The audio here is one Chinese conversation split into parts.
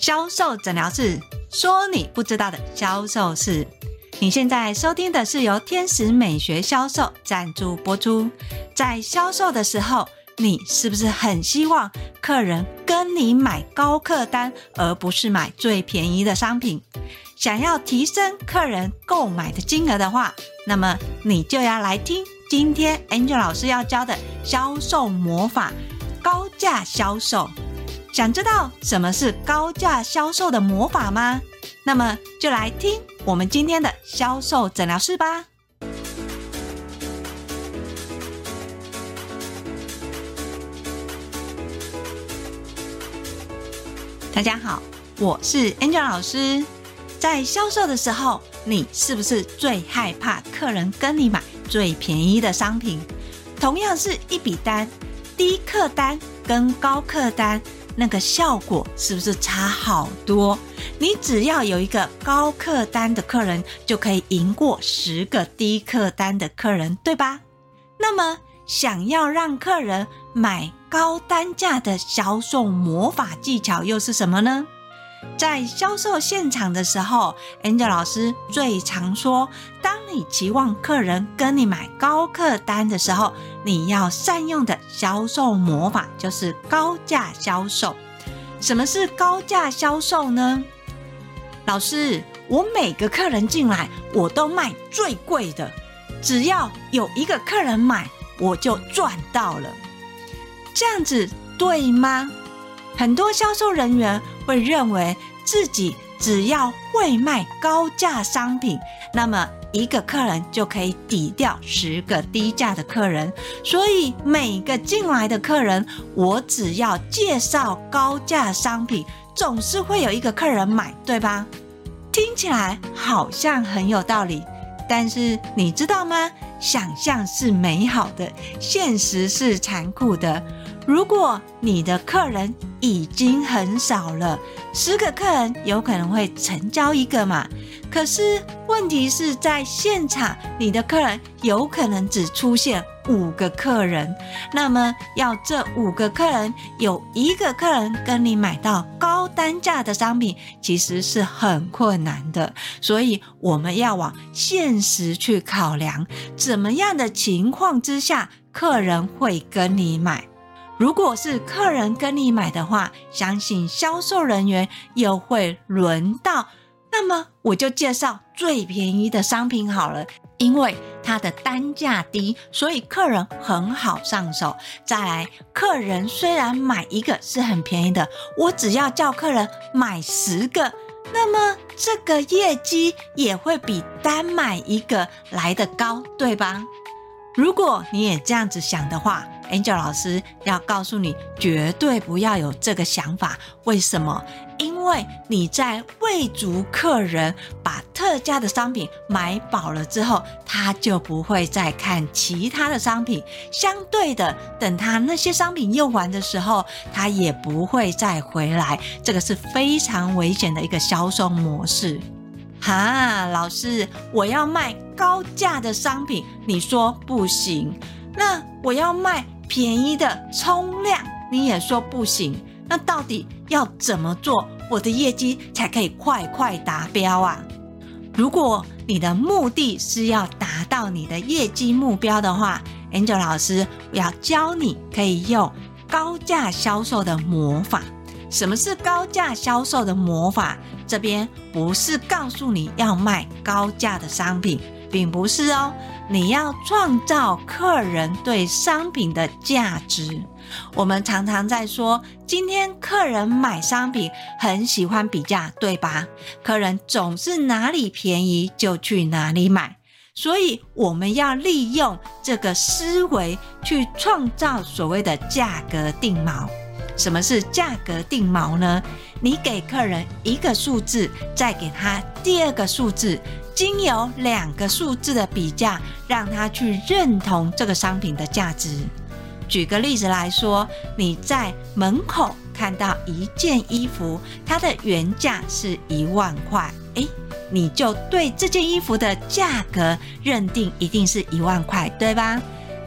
销售诊疗室说你不知道的销售事。你现在收听的是由天使美学销售赞助播出。在销售的时候，你是不是很希望客人跟你买高客单，而不是买最便宜的商品？想要提升客人购买的金额的话，那么你就要来听今天 Angel 老师要教的销售魔法——高价销售。想知道什么是高价销售的魔法吗？那么就来听我们今天的销售诊疗室吧。大家好，我是 Angel 老师。在销售的时候，你是不是最害怕客人跟你买最便宜的商品？同样是一笔单，低客单跟高客单，那个效果是不是差好多？你只要有一个高客单的客人，就可以赢过十个低客单的客人，对吧？那么，想要让客人买高单价的销售魔法技巧又是什么呢？在销售现场的时候，Angel 老师最常说：当你期望客人跟你买高客单的时候，你要善用的销售魔法就是高价销售。什么是高价销售呢？老师，我每个客人进来，我都卖最贵的，只要有一个客人买，我就赚到了。这样子对吗？很多销售人员会认为自己只要会卖高价商品，那么一个客人就可以抵掉十个低价的客人。所以每个进来的客人，我只要介绍高价商品，总是会有一个客人买，对吧？听起来好像很有道理，但是你知道吗？想象是美好的，现实是残酷的。如果你的客人已经很少了，十个客人有可能会成交一个嘛。可是问题是在现场，你的客人有可能只出现五个客人，那么要这五个客人有一个客人跟你买到高单价的商品，其实是很困难的。所以我们要往现实去考量，怎么样的情况之下，客人会跟你买。如果是客人跟你买的话，相信销售人员又会轮到，那么我就介绍最便宜的商品好了，因为它的单价低，所以客人很好上手。再来，客人虽然买一个是很便宜的，我只要叫客人买十个，那么这个业绩也会比单买一个来得高，对吧？如果你也这样子想的话，Angel 老师要告诉你，绝对不要有这个想法。为什么？因为你在喂足客人把特价的商品买饱了之后，他就不会再看其他的商品。相对的，等他那些商品用完的时候，他也不会再回来。这个是非常危险的一个销售模式。哈，老师，我要卖高价的商品，你说不行。那我要卖。便宜的冲量，你也说不行，那到底要怎么做，我的业绩才可以快快达标啊？如果你的目的是要达到你的业绩目标的话，Angel 老师我要教你可以用高价销售的魔法。什么是高价销售的魔法？这边不是告诉你要卖高价的商品。并不是哦，你要创造客人对商品的价值。我们常常在说，今天客人买商品很喜欢比价，对吧？客人总是哪里便宜就去哪里买，所以我们要利用这个思维去创造所谓的价格定锚。什么是价格定锚呢？你给客人一个数字，再给他第二个数字。经由两个数字的比价，让他去认同这个商品的价值。举个例子来说，你在门口看到一件衣服，它的原价是一万块，诶，你就对这件衣服的价格认定一定是一万块，对吧？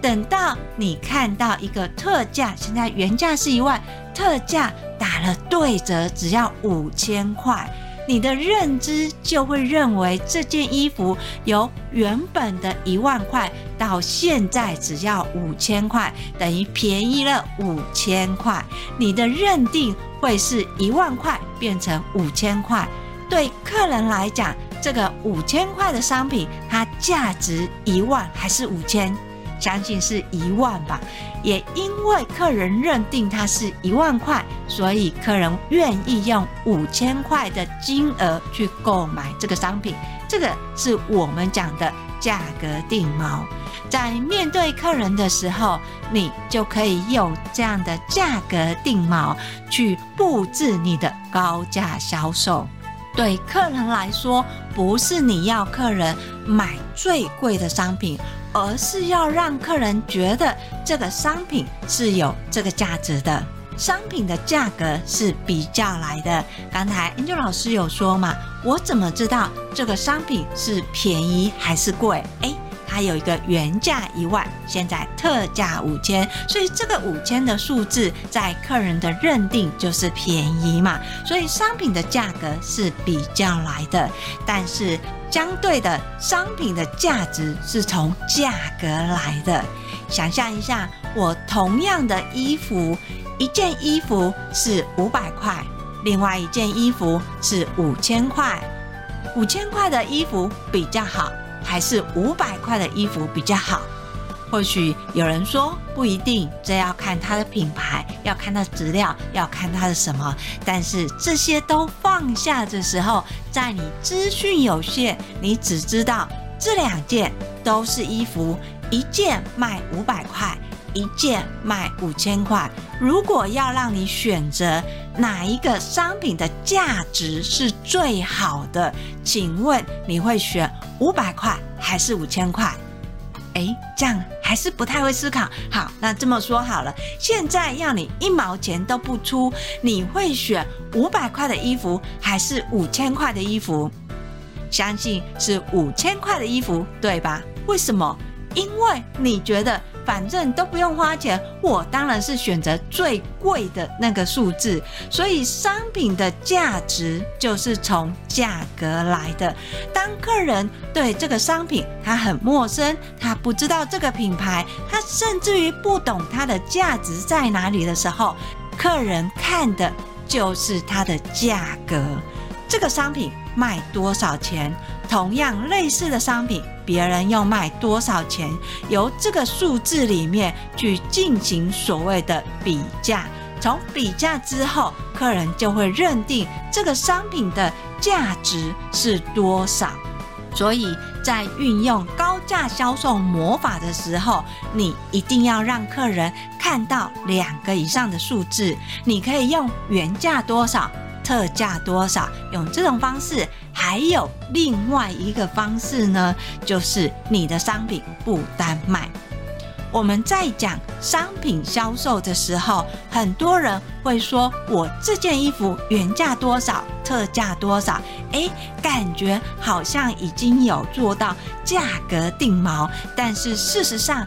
等到你看到一个特价，现在原价是一万，特价打了对折，只要五千块。你的认知就会认为这件衣服由原本的一万块到现在只要五千块，等于便宜了五千块。你的认定会是一万块变成五千块。对客人来讲，这个五千块的商品，它价值一万还是五千？相信是一万吧。也因为客人认定它是一万块，所以客人愿意用五千块的金额去购买这个商品。这个是我们讲的价格定锚。在面对客人的时候，你就可以用这样的价格定锚去布置你的高价销售。对客人来说，不是你要客人买最贵的商品。而是要让客人觉得这个商品是有这个价值的，商品的价格是比较来的。刚才 Angel 老师有说嘛，我怎么知道这个商品是便宜还是贵？诶，它有一个原价一万，现在特价五千，所以这个五千的数字在客人的认定就是便宜嘛，所以商品的价格是比较来的，但是。相对的商品的价值是从价格来的。想象一下，我同样的衣服，一件衣服是五百块，另外一件衣服是五千块。五千块的衣服比较好，还是五百块的衣服比较好？或许有人说不一定，这要看它的品牌，要看它的质料，要看它的什么。但是这些都放下的时候，在你资讯有限，你只知道这两件都是衣服，一件卖五百块，一件卖五千块。如果要让你选择哪一个商品的价值是最好的，请问你会选五百块还是五千块？诶，这样还是不太会思考。好，那这么说好了，现在要你一毛钱都不出，你会选五百块的衣服还是五千块的衣服？相信是五千块的衣服，对吧？为什么？因为你觉得。反正都不用花钱，我当然是选择最贵的那个数字。所以商品的价值就是从价格来的。当客人对这个商品他很陌生，他不知道这个品牌，他甚至于不懂它的价值在哪里的时候，客人看的就是它的价格。这个商品卖多少钱？同样类似的商品，别人要卖多少钱？由这个数字里面去进行所谓的比价。从比价之后，客人就会认定这个商品的价值是多少。所以在运用高价销售魔法的时候，你一定要让客人看到两个以上的数字。你可以用原价多少。特价多少？用这种方式，还有另外一个方式呢，就是你的商品不单卖。我们在讲商品销售的时候，很多人会说：“我这件衣服原价多少，特价多少？”诶，感觉好像已经有做到价格定锚。但是事实上，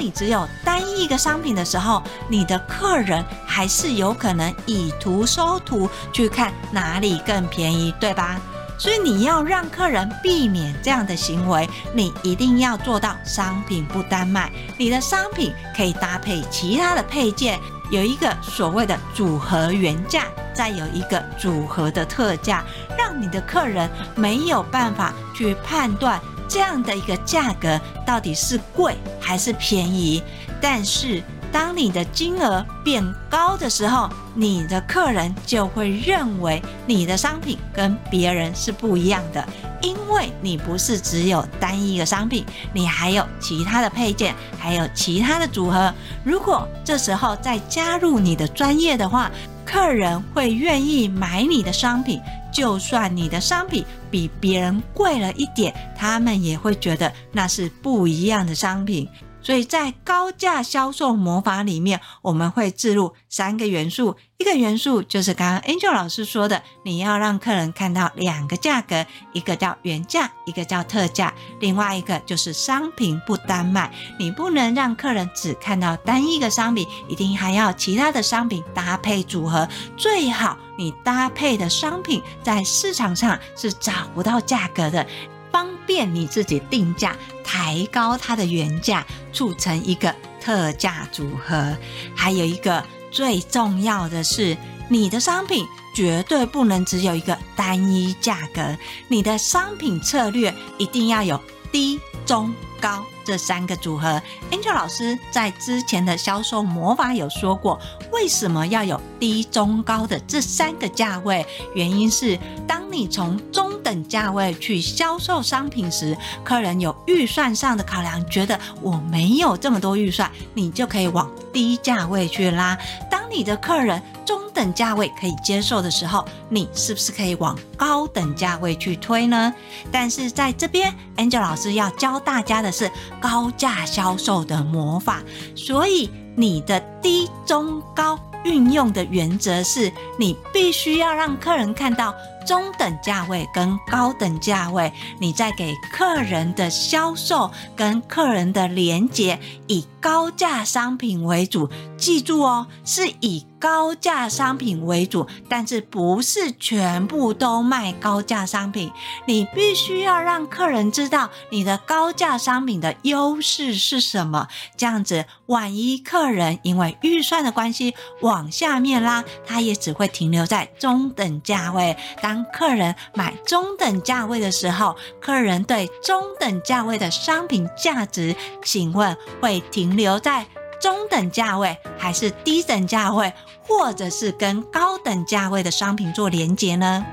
你只有单一一个商品的时候，你的客人还是有可能以图搜图去看哪里更便宜，对吧？所以你要让客人避免这样的行为，你一定要做到商品不单卖。你的商品可以搭配其他的配件，有一个所谓的组合原价，再有一个组合的特价，让你的客人没有办法去判断这样的一个价格到底是贵还是便宜。但是，当你的金额变高的时候，你的客人就会认为你的商品跟别人是不一样的，因为你不是只有单一个商品，你还有其他的配件，还有其他的组合。如果这时候再加入你的专业的话，客人会愿意买你的商品，就算你的商品比别人贵了一点，他们也会觉得那是不一样的商品。所以在高价销售魔法里面，我们会置入三个元素。一个元素就是刚刚 Angel 老师说的，你要让客人看到两个价格，一个叫原价，一个叫特价。另外一个就是商品不单卖，你不能让客人只看到单一个商品，一定还要其他的商品搭配组合。最好你搭配的商品在市场上是找不到价格的。方便你自己定价，抬高它的原价，促成一个特价组合。还有一个最重要的是，你的商品绝对不能只有一个单一价格，你的商品策略一定要有低、中、高这三个组合。Angel 老师在之前的销售魔法有说过，为什么要有低、中、高的这三个价位？原因是当你从中等价位去销售商品时，客人有预算上的考量，觉得我没有这么多预算，你就可以往低价位去拉。当你的客人中等价位可以接受的时候，你是不是可以往高等价位去推呢？但是在这边，Angel 老师要教大家的是高价销售的魔法，所以你的低、中、高运用的原则是，你必须要让客人看到。中等价位跟高等价位，你在给客人的销售跟客人的连接，以高价商品为主。记住哦，是以高价商品为主，但是不是全部都卖高价商品。你必须要让客人知道你的高价商品的优势是什么。这样子，万一客人因为预算的关系往下面拉，他也只会停留在中等价位。当客人买中等价位的时候，客人对中等价位的商品价值，请问会停留在中等价位，还是低等价位，或者是跟高等价位的商品做连接呢？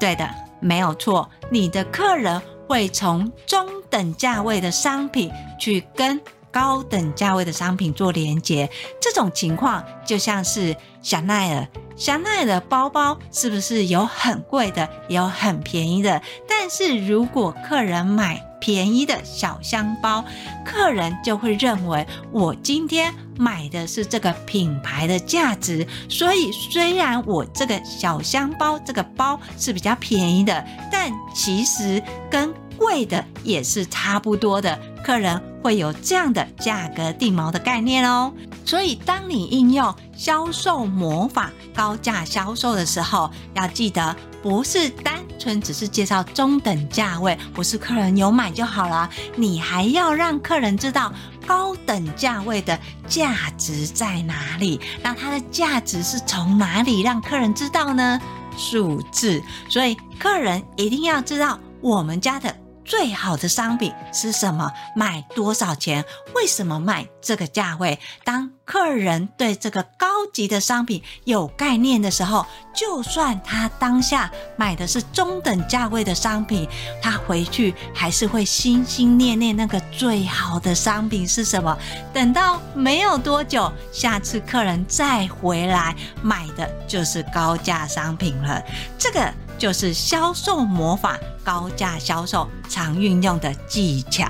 对的，没有错，你的客人会从中等价位的商品去跟高等价位的商品做连接。这种情况就像是香奈儿。香奈儿的包包是不是有很贵的，也有很便宜的？但是如果客人买便宜的小香包，客人就会认为我今天买的是这个品牌的价值。所以虽然我这个小香包这个包是比较便宜的，但其实跟贵的也是差不多的。客人会有这样的价格定锚的概念哦。所以当你应用销售魔法高价销售的时候，要记得不是单纯只是介绍中等价位，不是客人有买就好了，你还要让客人知道高等价位的价值在哪里。那它的价值是从哪里让客人知道呢？数字。所以客人一定要知道我们家的。最好的商品是什么？卖多少钱？为什么卖这个价位？当客人对这个高级的商品有概念的时候，就算他当下买的是中等价位的商品，他回去还是会心心念念那个最好的商品是什么。等到没有多久，下次客人再回来买的就是高价商品了。这个。就是销售魔法，高价销售常运用的技巧。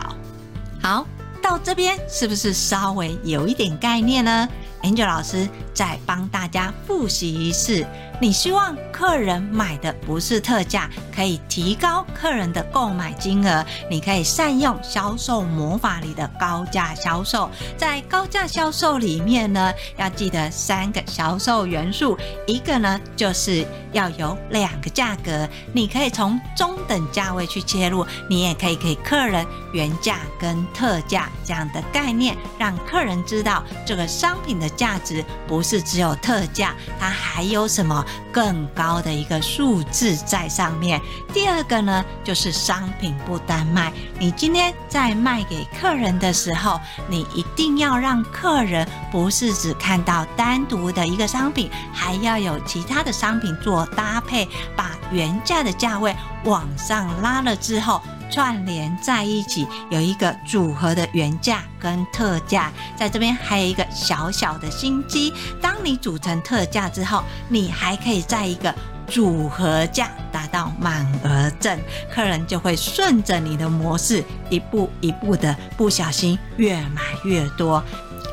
好，到这边是不是稍微有一点概念呢？Angel 老师再帮大家复习一次。你希望客人买的不是特价，可以提高客人的购买金额。你可以善用销售魔法里的高价销售。在高价销售里面呢，要记得三个销售元素。一个呢，就是要有两个价格。你可以从中等价位去切入，你也可以给客人原价跟特价这样的概念，让客人知道这个商品的价值不是只有特价，它还有什么？更高的一个数字在上面。第二个呢，就是商品不单卖。你今天在卖给客人的时候，你一定要让客人不是只看到单独的一个商品，还要有其他的商品做搭配，把原价的价位往上拉了之后。串联在一起，有一个组合的原价跟特价，在这边还有一个小小的心机。当你组成特价之后，你还可以在一个组合价达到满额赠，客人就会顺着你的模式一步一步的，不小心越买越多。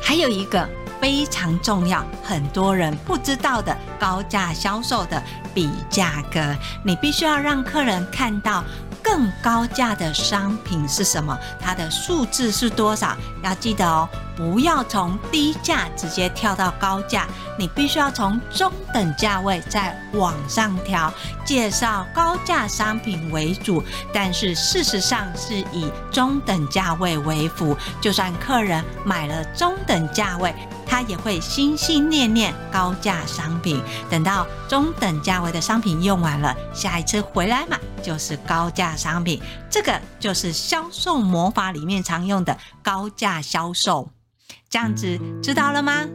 还有一个非常重要，很多人不知道的高价销售的比价格，你必须要让客人看到。更高价的商品是什么？它的数字是多少？要记得哦，不要从低价直接跳到高价，你必须要从中等价位再往上调，介绍高价商品为主，但是事实上是以中等价位为辅。就算客人买了中等价位，他也会心心念念高价商品。等到中等价位的商品用完了，下一次回来买就是高价商品。这个就是销售魔法里面常用的高价销售。这样子知道了吗？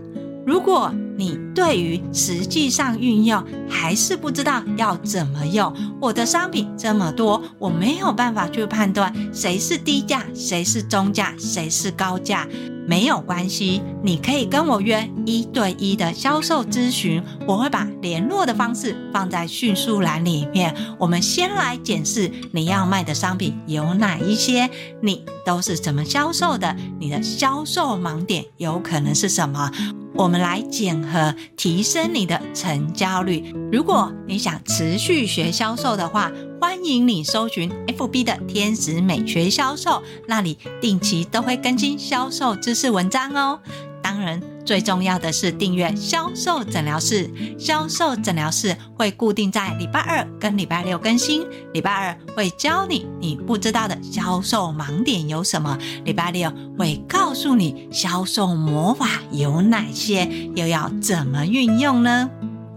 如果你对于实际上运用还是不知道要怎么用，我的商品这么多，我没有办法去判断谁是低价，谁是中价，谁是高价。没有关系，你可以跟我约一对一的销售咨询，我会把联络的方式放在叙述栏里面。我们先来检视你要卖的商品有哪一些，你都是怎么销售的，你的销售盲点有可能是什么？我们来检核，提升你的成交率。如果你想持续学销售的话，欢迎你搜寻 FB 的天使美学销售，那里定期都会更新销售知识文章哦。当然，最重要的是订阅销售诊疗室。销售诊疗室会固定在礼拜二跟礼拜六更新。礼拜二会教你你不知道的销售盲点有什么，礼拜六会告诉你销售魔法有哪些，又要怎么运用呢？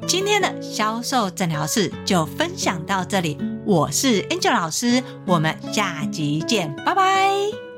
今天的销售诊疗室就分享到这里。我是 Angel 老师，我们下集见，拜拜。